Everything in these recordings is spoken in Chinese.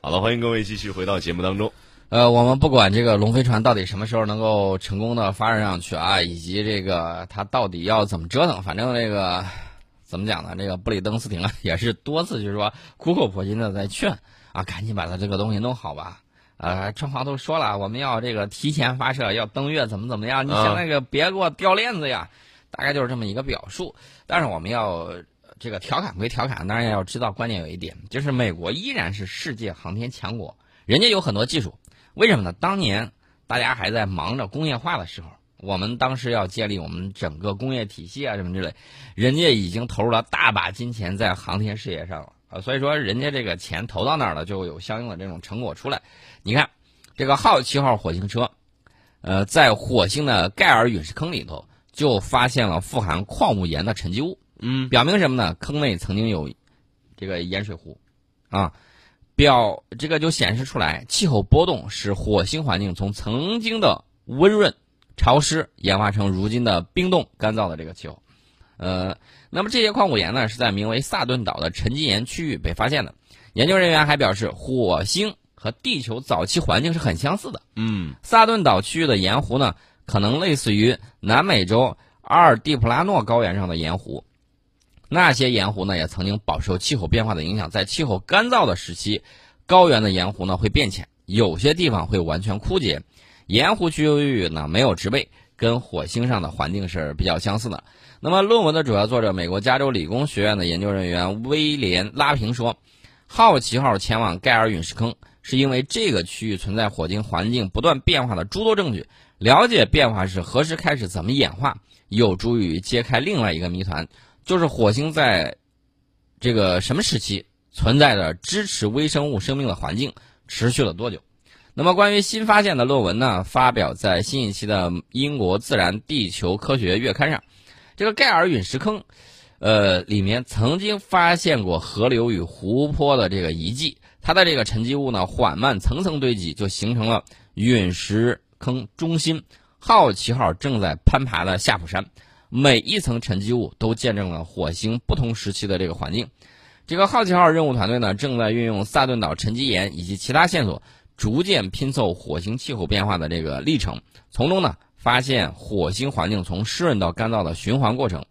好了，欢迎各位继续回到节目当中。呃，我们不管这个龙飞船到底什么时候能够成功的发射上去啊，以及这个它到底要怎么折腾，反正这个怎么讲呢？这个布里登斯廷啊，也是多次就是说苦口婆心的在劝啊，赶紧把它这个东西弄好吧。呃，川华都说了，我们要这个提前发射，要登月，怎么怎么样？你想那个别给我掉链子呀，大概就是这么一个表述。但是我们要这个调侃归调侃，当然要知道关键有一点，就是美国依然是世界航天强国，人家有很多技术。为什么呢？当年大家还在忙着工业化的时候，我们当时要建立我们整个工业体系啊，什么之类，人家已经投入了大把金钱在航天事业上了啊。所以说，人家这个钱投到那儿了，就有相应的这种成果出来。你看，这个好奇号火星车，呃，在火星的盖尔陨石坑里头就发现了富含矿物盐的沉积物，嗯，表明什么呢？坑内曾经有这个盐水湖，啊。表这个就显示出来，气候波动使火星环境从曾经的温润、潮湿演化成如今的冰冻、干燥的这个气候。呃，那么这些矿物盐呢，是在名为萨顿岛的沉积岩区域被发现的。研究人员还表示，火星和地球早期环境是很相似的。嗯，萨顿岛区域的盐湖呢，可能类似于南美洲阿尔蒂普拉诺高原上的盐湖。那些盐湖呢，也曾经饱受气候变化的影响。在气候干燥的时期，高原的盐湖呢会变浅，有些地方会完全枯竭。盐湖区域呢没有植被，跟火星上的环境是比较相似的。那么，论文的主要作者，美国加州理工学院的研究人员威廉拉平说：“好奇号前往盖尔陨石坑，是因为这个区域存在火星环境不断变化的诸多证据。了解变化是何时开始、怎么演化，有助于揭开另外一个谜团。”就是火星在，这个什么时期存在着支持微生物生命的环境，持续了多久？那么关于新发现的论文呢？发表在新一期的英国《自然地球科学月刊》上。这个盖尔陨石坑，呃，里面曾经发现过河流与湖泊的这个遗迹，它的这个沉积物呢缓慢层层堆积，就形成了陨石坑中心。好奇号正在攀爬的夏普山。每一层沉积物都见证了火星不同时期的这个环境。这个好奇号任务团队呢，正在运用萨顿岛沉积岩以及其他线索，逐渐拼凑火星气候变化的这个历程，从中呢发现火星环境从湿润到干燥的循环过程。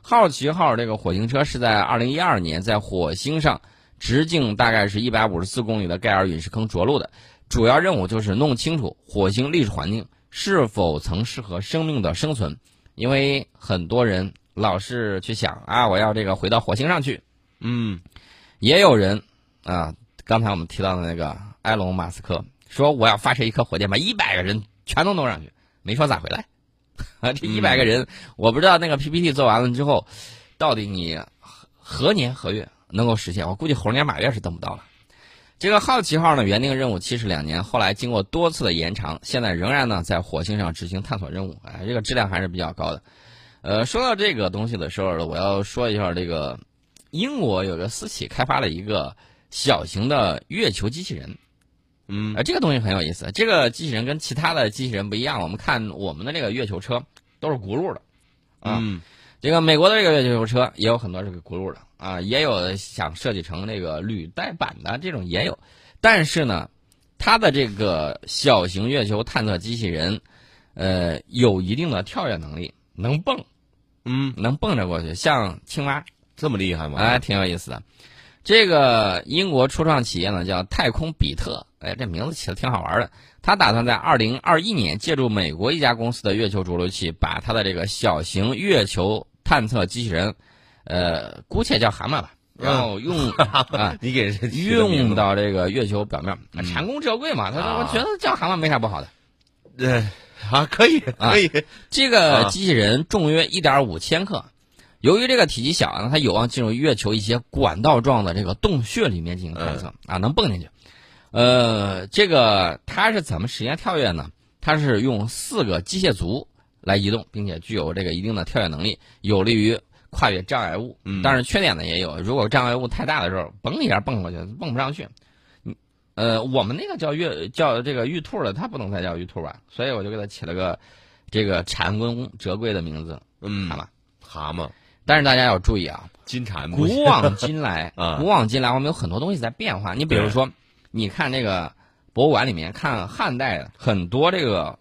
好奇号这个火星车是在2012年在火星上直径大概是一百五十四公里的盖尔陨石坑着陆的，主要任务就是弄清楚火星历史环境是否曾适合生命的生存。因为很多人老是去想啊，我要这个回到火星上去，嗯，也有人啊，刚才我们提到的那个埃隆·马斯克说我要发射一颗火箭，把一百个人全都弄上去，没说咋回来啊。这一百个人，我不知道那个 PPT 做完了之后，到底你何年何月能够实现？我估计猴年马月是等不到了。这个好奇号呢，原定任务期是两年，后来经过多次的延长，现在仍然呢在火星上执行探索任务。哎，这个质量还是比较高的。呃，说到这个东西的时候，我要说一下这个英国有个私企开发了一个小型的月球机器人。嗯，啊，这个东西很有意思。这个机器人跟其他的机器人不一样。我们看我们的这个月球车都是轱辘的，啊，这个美国的这个月球车也有很多这个轱辘的。啊，也有想设计成那个履带版的这种也有，但是呢，它的这个小型月球探测机器人，呃，有一定的跳跃能力，能蹦，嗯，能蹦着过去，像青蛙，这么厉害吗？哎，挺有意思的。这个英国初创企业呢叫太空比特，哎，这名字起的挺好玩的。他打算在二零二一年借助美国一家公司的月球着陆器，把他的这个小型月球探测机器人。呃，姑且叫蛤蟆吧，然后用 啊，你给用到这个月球表面，蟾宫折桂嘛。他说，我觉得叫蛤蟆没啥不好的。对，啊，可以，可以。这个机器人重约一点五千克，由于这个体积小呢，它有望进入月球一些管道状的这个洞穴里面进行探测啊，能蹦进去。呃，这个它是怎么实现跳跃呢？它是用四个机械足来移动，并且具有这个一定的跳跃能力，有利于。跨越障碍物，嗯但是缺点呢也有。如果障碍物太大的时候，嘣一下蹦过去，蹦不上去。呃，我们那个叫玉叫这个玉兔的，它不能再叫玉兔吧？所以我就给它起了个这个蟾宫折桂的名字。嗯，蛤蟆，蛤蟆。但是大家要注意啊，金蟾。古往今来，古往今来，我们有很多东西在变化。你比如说，你看这个博物馆里面看汉代的很多这个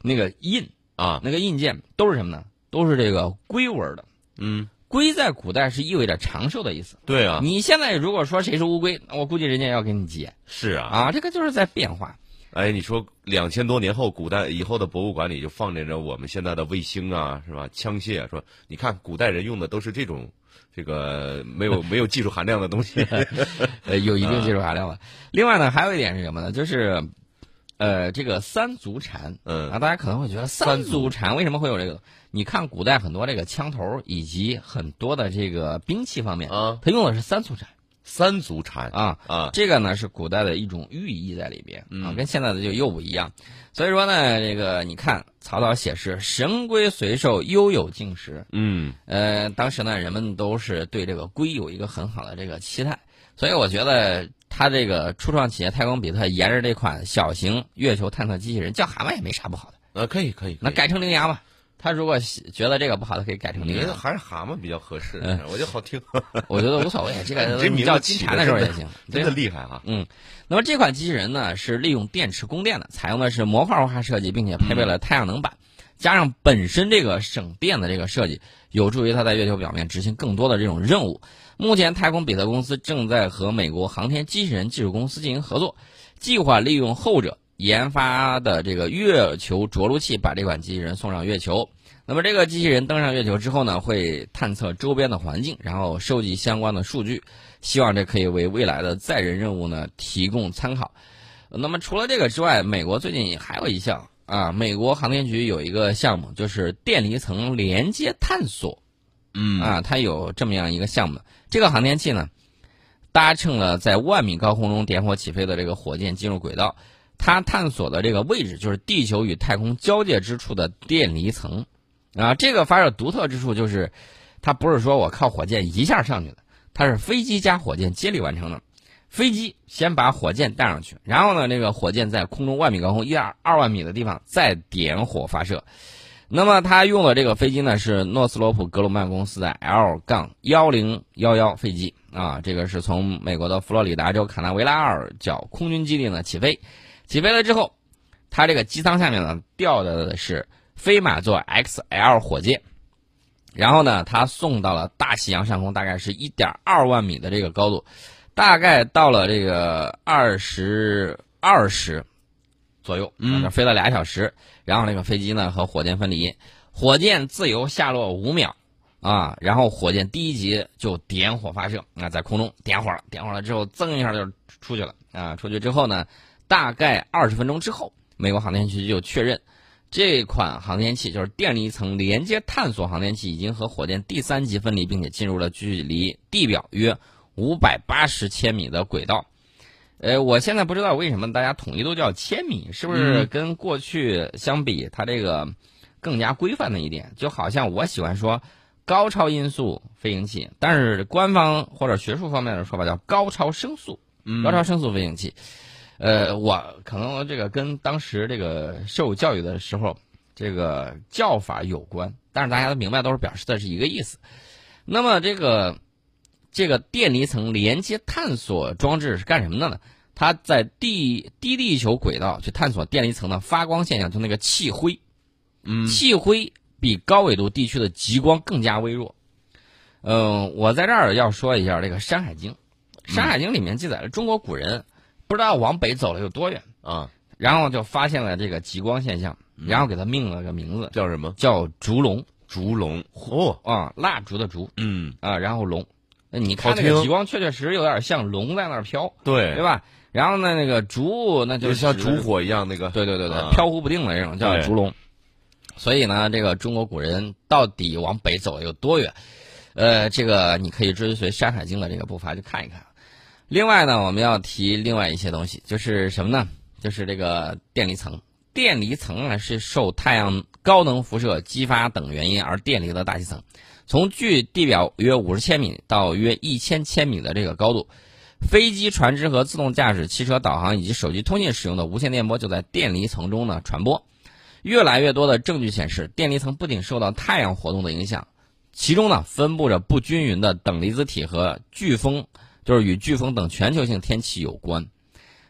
那个印啊，那个印鉴都是什么呢？都是这个龟纹的。嗯，龟在古代是意味着长寿的意思。对啊，你现在如果说谁是乌龟，我估计人家要给你结是啊，啊，这个就是在变化。哎，你说两千多年后，古代以后的博物馆里就放着着我们现在的卫星啊，是吧？枪械啊，说你看古代人用的都是这种这个没有没有技术含量的东西，呃，有一定技术含量了。另外呢，还有一点是什么呢？就是，呃，这个三足禅。嗯啊，大家可能会觉得三足禅为什么会有这个？你看古代很多这个枪头以及很多的这个兵器方面，啊，它用的是三足禅三足禅啊。啊，这个呢是古代的一种寓意在里边啊，嗯跟现在的就又不一样。所以说呢，这个你看曹操写诗“神龟随寿，悠有竟时”，嗯呃，当时呢，人们都是对这个龟有一个很好的这个期待，所以我觉得他这个初创企业太空比特沿着这款小型月球探测机器人叫蛤蟆也没啥不好的，呃，可以可以，那改成羚羊吧。他如果觉得这个不好，他可以改成羚羊，你觉得还是蛤蟆比较合适嗯，我觉得好听，我觉得无所谓。这个你叫金蝉的时候也行，对真的厉害啊，嗯，那么这款机器人呢是利用电池供电的，采用的是模块化设计，并且配备了太阳能板，加上本身这个省电的这个设计，有助于它在月球表面执行更多的这种任务。目前，太空比特公司正在和美国航天机器人技术公司进行合作，计划利用后者研发的这个月球着陆器，把这款机器人送上月球。那么这个机器人登上月球之后呢，会探测周边的环境，然后收集相关的数据，希望这可以为未来的载人任务呢提供参考。那么除了这个之外，美国最近还有一项啊，美国航天局有一个项目，就是电离层连接探索嗯啊，它有这么样一个项目。这个航天器呢，搭乘了在万米高空中点火起飞的这个火箭进入轨道，它探索的这个位置就是地球与太空交界之处的电离层。啊，这个发射独特之处就是，它不是说我靠火箭一下上去的，它是飞机加火箭接力完成的。飞机先把火箭带上去，然后呢，这个火箭在空中万米高空一点二万米的地方再点火发射。那么他用的这个飞机呢是诺斯罗普格鲁曼公司的 L 杠幺零幺幺飞机啊，这个是从美国的佛罗里达州卡纳维拉尔角空军基地呢起飞，起飞了之后，它这个机舱下面呢吊的是飞马座 XL 火箭，然后呢，它送到了大西洋上空，大概是一点二万米的这个高度，大概到了这个二十二时左右，嗯那飞了俩小时，然后那个飞机呢和火箭分离，火箭自由下落五秒。啊，然后火箭第一级就点火发射，啊，在空中点火了，点火了之后，噌一下就出去了，啊，出去之后呢，大概二十分钟之后，美国航天局就确认，这款航天器就是电离层连接探索航天器，已经和火箭第三级分离，并且进入了距离地表约五百八十千米的轨道。呃，我现在不知道为什么大家统一都叫千米，是不是跟过去相比，它这个更加规范的一点？就好像我喜欢说高超音速飞行器，但是官方或者学术方面的说法叫高超声速，嗯高超声速飞行器。呃，我可能这个跟当时这个受教育的时候这个叫法有关，但是大家都明白，都是表示的是一个意思。那么这个这个电离层连接探索装置是干什么的呢？它在地低地球轨道去探索电离层的发光现象，就那个气灰。嗯。气灰比高纬度地区的极光更加微弱。嗯、我在这儿要说一下这个《山海经》，《山海经》里面记载了中国古人不知道往北走了有多远，啊，然后就发现了这个极光现象，然后给它命了个名字，叫什么？叫烛龙。烛龙。哦，啊，蜡烛的烛。嗯，啊，然后龙。那你看那个极光，确确实实有点像龙在那儿飘，对对吧？然后呢，那个烛那就就像烛火一样那个，对对对对，啊飘忽不定的这种叫烛龙。所以呢，这个中国古人到底往北走有多远？呃，这个你可以追随《山海经》的这个步伐去看一看。另外呢，我们要提另外一些东西，就是什么呢？就是这个电离层。电离层啊是受太阳高能辐射激发等原因而电离的大气层，从距地表约五十千米到约一千千米的这个高度，飞机、船只和自动驾驶汽车导航以及手机通信使用的无线电波就在电离层中呢传播。越来越多的证据显示，电离层不仅受到太阳活动的影响，其中呢分布着不均匀的等离子体和飓风，就是与飓风等全球性天气有关。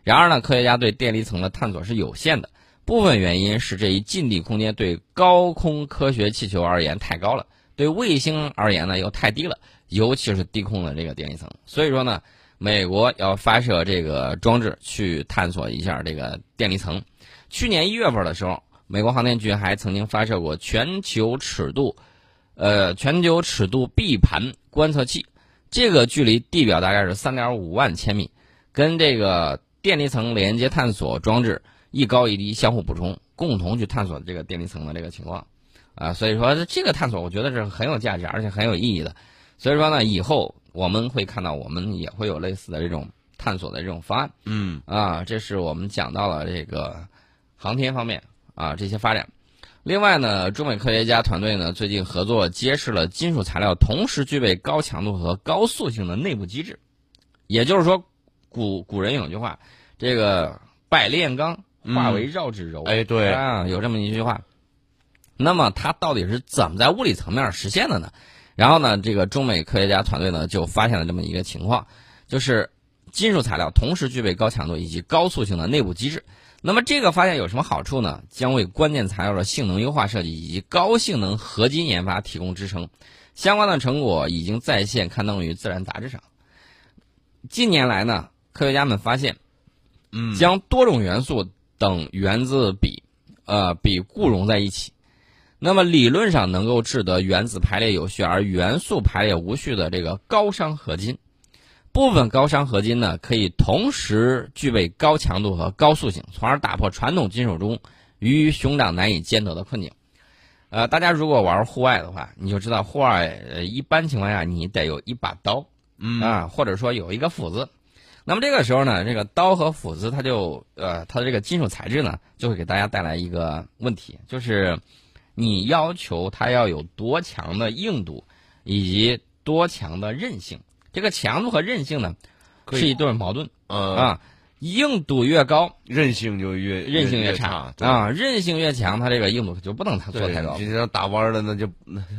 然而呢，科学家对电离层的探索是有限的，部分原因是这一近地空间对高空科学气球而言太高了，对卫星而言呢又太低了，尤其是低空的这个电离层。所以说呢，美国要发射这个装置去探索一下这个电离层。去年一月份的时候，美国航天局还曾经发射过全球尺度，呃，全球尺度 B 盘观测器，这个距离地表大概是三点五万千米，跟这个。电离层连接探索装置一高一低相互补充，共同去探索这个电离层的这个情况，啊，所以说这个探索我觉得是很有价值，而且很有意义的。所以说呢，以后我们会看到，我们也会有类似的这种探索的这种方案。嗯，啊，这是我们讲到了这个航天方面啊这些发展。另外呢，中美科学家团队呢最近合作揭示了金属材料同时具备高强度和高速性的内部机制，也就是说。古古人有句话，这个百炼钢化为绕指柔。哎，对啊，有这么一句话。那么它到底是怎么在物理层面实现的呢？然后呢，这个中美科学家团队呢就发现了这么一个情况，就是金属材料同时具备高强度以及高速性的内部机制。那么这个发现有什么好处呢？将为关键材料的性能优化设计以及高性能合金研发提供支撑。相关的成果已经在线刊登于《自然》杂志上。近年来呢。科学家们发现，嗯，将多种元素等原子比，呃，比固融在一起，那么理论上能够制得原子排列有序而元素排列无序的这个高熵合金。部分高熵合金呢，可以同时具备高强度和高速性，从而打破传统金属中鱼与熊掌难以兼得的困境。呃，大家如果玩户外的话，你就知道户外呃一般情况下你得有一把刀，嗯啊，或者说有一个斧子。那么这个时候呢，这个刀和斧子，它就呃，它的这个金属材质呢，就会给大家带来一个问题，就是你要求它要有多强的硬度，以及多强的韧性。这个强度和韧性呢，是一对矛盾。啊，硬度越高，韧性就越韧性越差啊，韧性越强，它这个硬度就不能它做太高。就像打弯了那就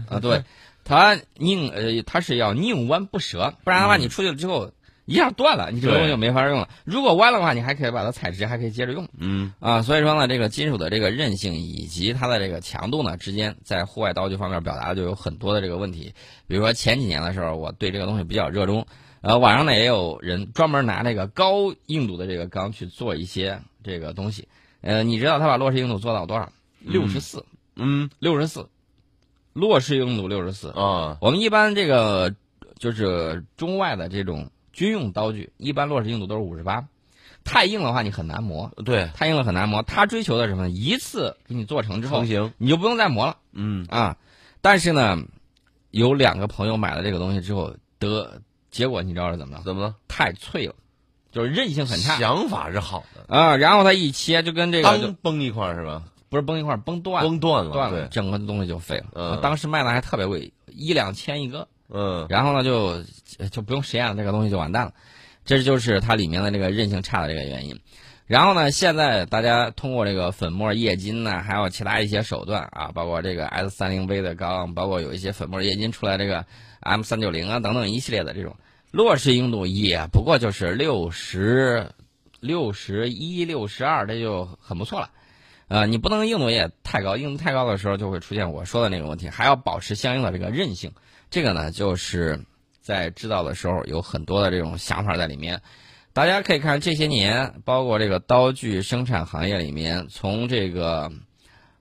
啊，对，它宁呃，它是要拧弯不折，不然的话你出去了之后。一下断了，你这个东西就没法用了。如果弯的话，你还可以把它踩直，还可以接着用。嗯啊，所以说呢，这个金属的这个韧性以及它的这个强度呢之间，在户外刀具方面表达的就有很多的这个问题。比如说前几年的时候，我对这个东西比较热衷，呃，网上呢也有人专门拿这个高硬度的这个钢去做一些这个东西。呃，你知道他把落实硬度做到多少？六十四。嗯，六十四，落实硬度六十四啊。我们一般这个就是中外的这种。军用刀具一般落实硬度都是五十八，太硬的话你很难磨。对，太硬了很难磨。他追求的什么？一次给你做成之后，成型你就不用再磨了。嗯啊，但是呢，有两个朋友买了这个东西之后，得结果你知道是怎么了？怎么了？太脆了，就是韧性很差。想法是好的啊，然后他一切就跟这个刚崩一块是吧？不是崩一块，崩断，崩断了，断了，整个东西就废了。嗯，当时卖的还特别贵，一两千一个。嗯，然后呢，就就不用实验了，这个东西就完蛋了。这就是它里面的这个韧性差的这个原因。然后呢，现在大家通过这个粉末液晶呢，还有其他一些手段啊，包括这个 S 三零 V 的钢，包括有一些粉末液晶出来这个 M 三九零啊等等一系列的这种落实硬度也不过就是六十六十一、六十二，这就很不错了。呃，你不能硬度也太高，硬度太高的时候就会出现我说的那个问题，还要保持相应的这个韧性。这个呢，就是在制造的时候有很多的这种想法在里面。大家可以看这些年，包括这个刀具生产行业里面，从这个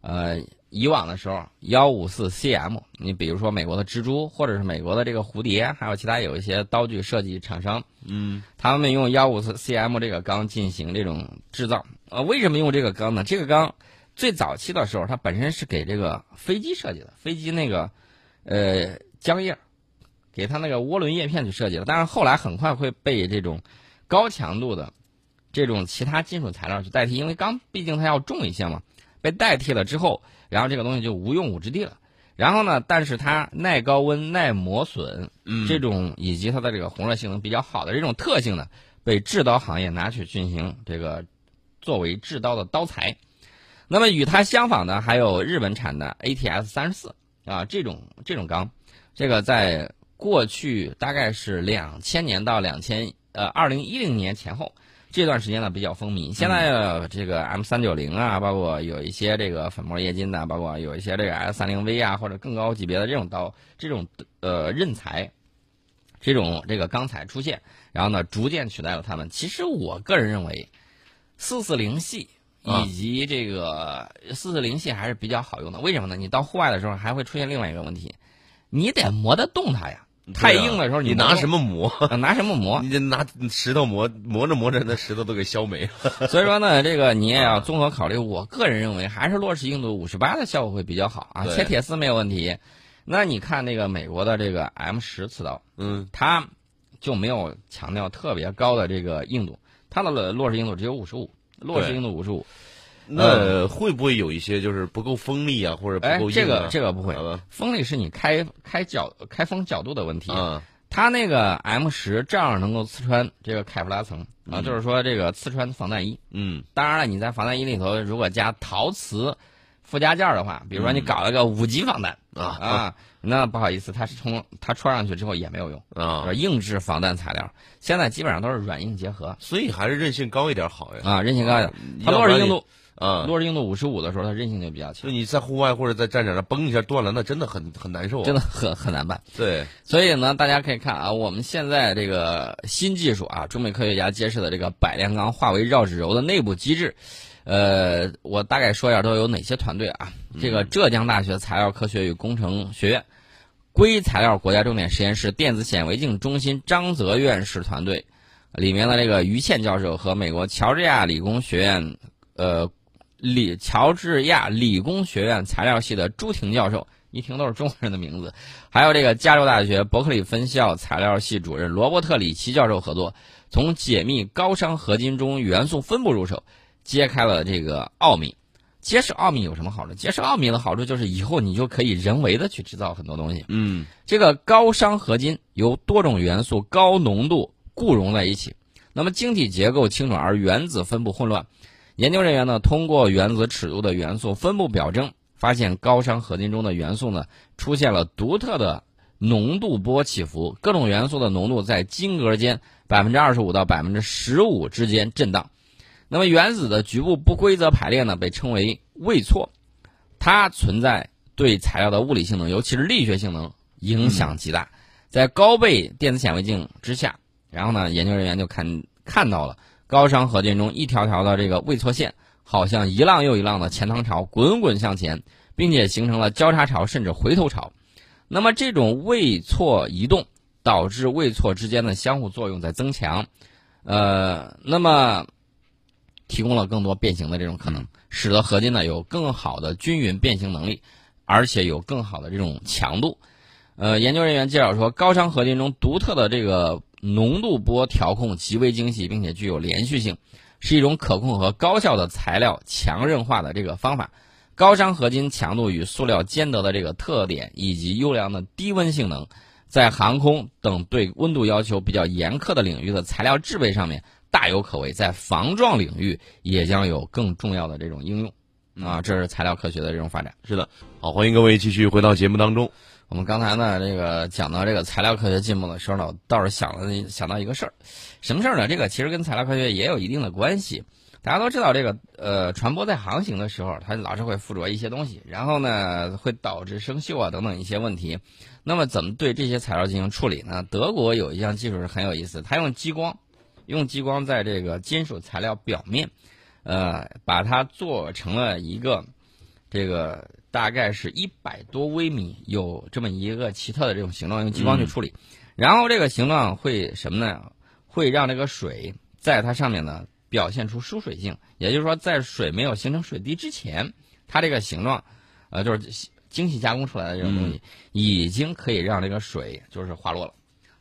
呃以往的时候，幺五四 CM，你比如说美国的蜘蛛，或者是美国的这个蝴蝶，还有其他有一些刀具设计厂商，嗯，他们用幺五四 CM 这个钢进行这种制造。呃，为什么用这个钢呢？这个钢最早期的时候，它本身是给这个飞机设计的，飞机那个呃。浆叶，给它那个涡轮叶片去设计的，但是后来很快会被这种高强度的这种其他金属材料去代替，因为钢毕竟它要重一些嘛，被代替了之后，然后这个东西就无用武之地了。然后呢，但是它耐高温、耐磨损，这种以及它的这个红热性能比较好的这种特性呢，被制刀行业拿去进行这个作为制刀的刀材。那么与它相仿的还有日本产的 ATS 三十四啊，这种这种钢。这个在过去大概是两千年到两千呃二零一零年前后，这段时间呢比较风靡。现在这个 M 三九零啊，包括有一些这个粉末液晶的，包括有一些这个 S 三零 V 啊，或者更高级别的这种刀，这种呃刃材，这种这个钢材出现，然后呢逐渐取代了它们。其实我个人认为，四四零系。啊以及这个四四零系还是比较好用的，为什么呢？你到户外的时候还会出现另外一个问题，你得磨得动它呀。太硬的时候你拿什么磨？拿什么磨？你得拿石头磨，磨着磨着那石头都给削没了。所以说呢，这个你也要综合考虑。我个人认为，还是洛氏硬度五十八的效果会比较好啊，切铁丝没有问题。那你看那个美国的这个 M 十刺刀，嗯它就没有强调特别高的这个硬度，它的落实硬度只有五十五，洛氏对硬度五十五。那会不会有一些就是不够锋利啊，或者不哎够，硬这个啊？这个不会，啊锋利是你开开角开锋角度的问题。嗯，它那个 M 十正好能够刺穿这个凯夫拉层啊，嗯就是说这个刺穿防弹衣。嗯当然了，你在防弹衣里头如果加陶瓷附加件儿的话，比如说你嗯搞了个五级防弹、啊啊，那不好意思，它是从它穿上去之后也没有用，啊，硬质防弹材料，现在基本上都是软硬结合所以还是韧性高一点好呀。啊，韧性高一点。它要不然你洛氏硬度，啊，洛氏硬度五十五的时候，它韧性就比较强，就你在户外或者在战场上崩一下断了，那真的很很难受啊。真的很很难办。对，所以呢，大家可以看啊，我们现在这个新技术啊，中美科学家揭示的这个百炼钢化为绕指柔的内部机制，呃，我大概说一下都有哪些团队啊？这个浙江大学材料科学与工程学院、硅材料国家重点实验室电子显微镜中心张泽院士团队，里面的这个于倩教授和美国乔治亚理工学院，呃，理乔治亚理工学院材料系的朱婷教授，一听都是中国人的名字。还有这个加州大学伯克利分校材料系主任罗伯特里奇教授合作，从解密高熵合金中元素分布入手，揭开了这个奥秘。揭示奥秘有什么好处？揭示奥秘的好处就是以后你就可以人为的去制造很多东西。嗯这个高熵合金由多种元素高浓度固溶在一起，那么晶体结构清楚而原子分布混乱。研究人员呢通过原子尺度的元素分布表征，发现高熵合金中的元素呢出现了独特的浓度波起伏，各种元素的浓度在晶格间百分之二十五到百分之十五之间震荡。那么原子的局部不规则排列呢，被称为位错，它存在对材料的物理性能，尤其是力学性能影响极大。在高倍电子显微镜之下，然后呢，研究人员就看看到了高熵合金中一条条的这个位错线，好像一浪又一浪的钱塘潮滚滚向前，并且形成了交叉潮甚至回头潮。那么这种位错移动导致位错之间的相互作用在增强，呃，那么提供了更多变形的这种可能，使得合金呢有更好的均匀变形能力，而且有更好的这种强度。呃，研究人员介绍说，高熵合金中独特的这个浓度波调控极为精细，并且具有连续性，是一种可控和高效的材料强韧化的这个方法。高熵合金强度与塑料兼得的这个特点，以及优良的低温性能，在航空等对温度要求比较严苛的领域的材料制备上面大有可为，在防撞领域也将有更重要的这种应用。啊，这是材料科学的这种发展。是的。好，欢迎各位继续回到节目当中。我们刚才呢，这个讲到这个材料科学进步的时候呢，我倒是想了想到一个事儿，什么事儿呢？这个其实跟材料科学也有一定的关系。大家都知道，这个呃，船舶在航行的时候，它老是会附着一些东西，然后呢，会导致生锈啊等等一些问题。那么，怎么对这些材料进行处理呢？德国有一项技术是很有意思，它用激光，用激光在这个金属材料表面，呃，把它做成了一个这个大概是一百多微米，有这么一个奇特的这种形状，用激光去处理，然后这个形状会什么呢？会让这个水在它上面呢表现出疏水性，也就是说，在水没有形成水滴之前，它这个形状，呃，就是精细加工出来的这种东西，已经可以让这个水就是滑落了。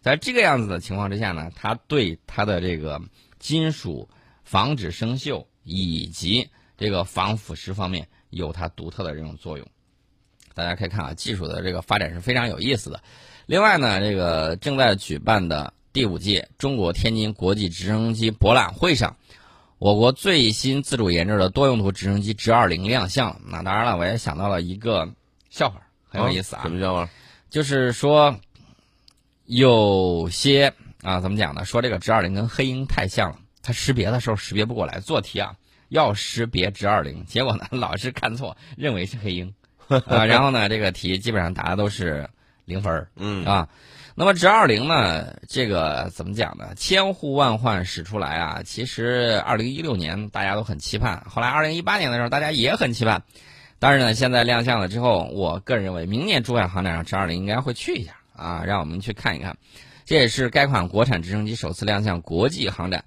在这个样子的情况之下呢，它对它的这个金属防止生锈以及这个防腐蚀方面有它独特的这种作用。大家可以看啊，技术的这个发展是非常有意思的。另外呢，这个正在举办的第五届中国天津国际直升机博览会上，我国最新自主研制的多用途直升机直二零亮相了。那当然了，我也想到了一个笑话，很有意思啊。什么笑话？就是说，有些啊，怎么讲呢？说这个直二零跟黑鹰太像了。它识别的时候识别不过来，做题啊要识别直二零，结果呢老是看错，认为是黑鹰，啊，然后呢这个题基本上答的都是零分儿嗯啊。那么直二零呢，这个怎么讲呢？千呼万唤始出来啊！其实二零一六年大家都很期盼，后来二零一八年的时候大家也很期盼，但是呢，现在亮相了之后，我个人认为明年珠海航展上直二零应该会去一下啊，让我们去看一看。这也是该款国产直升机首次亮相国际航展。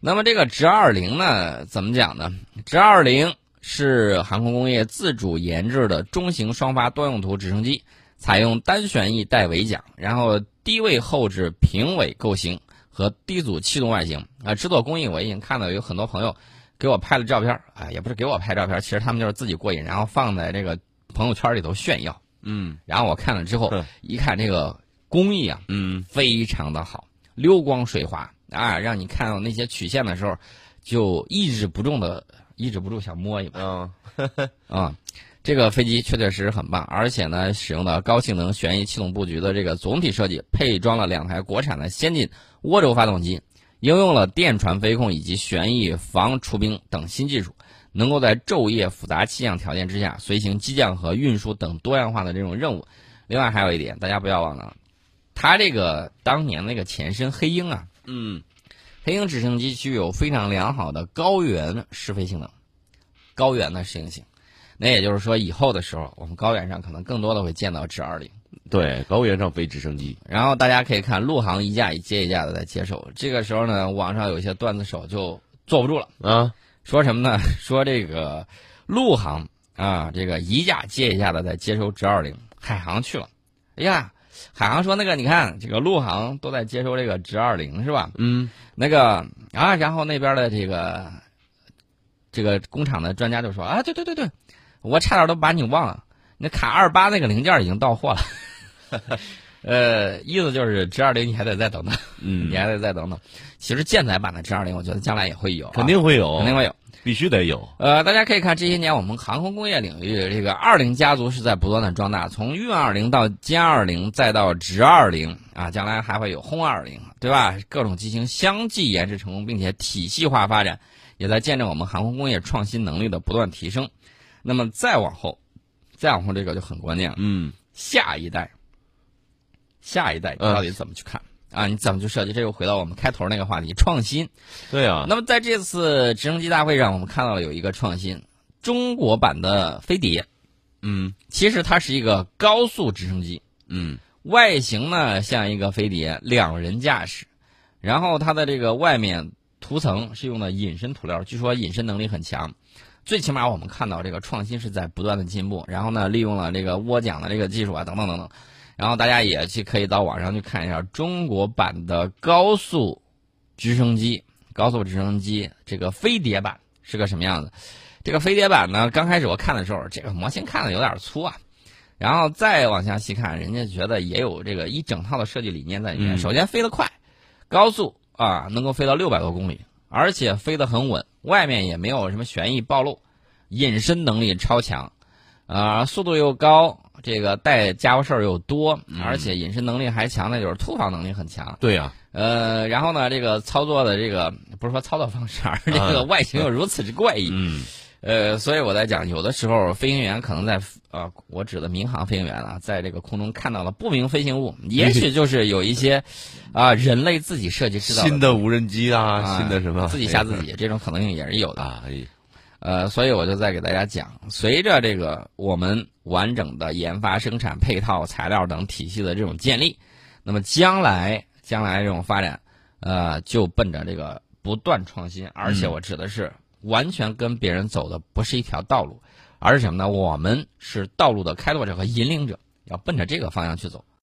那么这个直二零呢，怎么讲呢？直二零是航空工业自主研制的中型双发多用途直升机。采用单旋翼带尾桨，然后低位后置平尾构型和低阻气动外形啊。制作工艺我已经看到有很多朋友给我拍了照片啊，也不是给我拍照片，其实他们就是自己过瘾，然后放在这个朋友圈里头炫耀。嗯。然后我看了之后，一看这个工艺啊，嗯。非常的好，溜光水滑啊，让你看到那些曲线的时候，就抑制不住的抑制不住想摸一把。啊 啊。这个飞机确确实实很棒，而且呢，使用的高性能旋翼气动布局的这个总体设计，配装了两台国产的先进涡轴发动机，应用了电传飞控以及旋翼防除冰等新技术，能够在昼夜复杂气象条件之下随行机降和运输等多样化的这种任务。另外还有一点，大家不要忘了，它这个当年那个前身黑鹰啊，嗯黑鹰直升机具有非常良好的高原试飞性能，高原的适应性。那也就是说，以后的时候，我们高原上可能更多的会见到直二零。对，高原上飞直升机，然后大家可以看陆航一架一接一架的在接手。这个时候呢，网上有一些段子手就坐不住了，啊说什么呢？说这个陆航啊，这个一架接一架的在接收直二零，海航去了。哎呀，海航说那个你看这个陆航都在接收这个直二零是吧？嗯那个啊，然后那边的这个这个工厂的专家就说啊，对对对对，我差点都把你忘了，那卡二八那个零件已经到货了。呃，意思就是直二零你还得再等等，嗯你，还得再等等。其实舰载版的直二零，我觉得将来也会有啊、肯定会有，肯定会有。必须得有，呃，大家可以看这些年我们航空工业领域这个二零家族是在不断的壮大，从运二零到歼二零，再到直二零啊，将来还会有轰二零，对吧？各种机型相继研制成功，并且体系化发展，也在见证我们航空工业创新能力的不断提升。那么再往后，再往后这个就很关键了，嗯下一代，下一代你嗯到底怎么去看？啊，你怎么去设计？这又回到我们开头那个话题，创新。对啊，那么在这次直升机大会上，我们看到了有一个创新，中国版的飞碟，嗯其实它是一个高速直升机，嗯外形呢像一个飞碟，两人驾驶，然后它的这个外面涂层是用的隐身涂料，据说隐身能力很强。最起码我们看到这个创新是在不断的进步，然后呢，利用了这个涡桨的这个技术啊，等等等等，然后大家也去可以到网上去看一下中国版的高速直升机，高速直升机这个飞碟版是个什么样子？这个飞碟版呢，刚开始我看的时候，这个模型看的有点粗啊，然后再往下细看，人家觉得也有这个一整套的设计理念在里面。嗯首先飞得快，高速啊，能够飞到六百多公里，而且飞得很稳，外面也没有什么旋翼暴露，隐身能力超强，啊、速度又高，这个带家伙事儿又多，而且隐身能力还强的就是突防能力很强。对呀，呃，然后呢，这个操作的这个不是说操作方式，而 是这个外形又如此之怪异。嗯呃，所以我在讲，有的时候飞行员可能在呃，我指的民航飞行员啊，在这个空中看到了不明飞行物，也许就是有一些 啊、人类自己设计制造新的无人机啊，啊新的什么，自己吓自己，这种可能性也是有的。啊，哎呃，所以我就再给大家讲，随着这个我们完整的研发、生产、配套、材料等体系的这种建立，那么将来将来这种发展，呃，就奔着这个不断创新，而且我指的是完全跟别人走的不是一条道路，而是什么呢？我们是道路的开拓者和引领者，要奔着这个方向去走。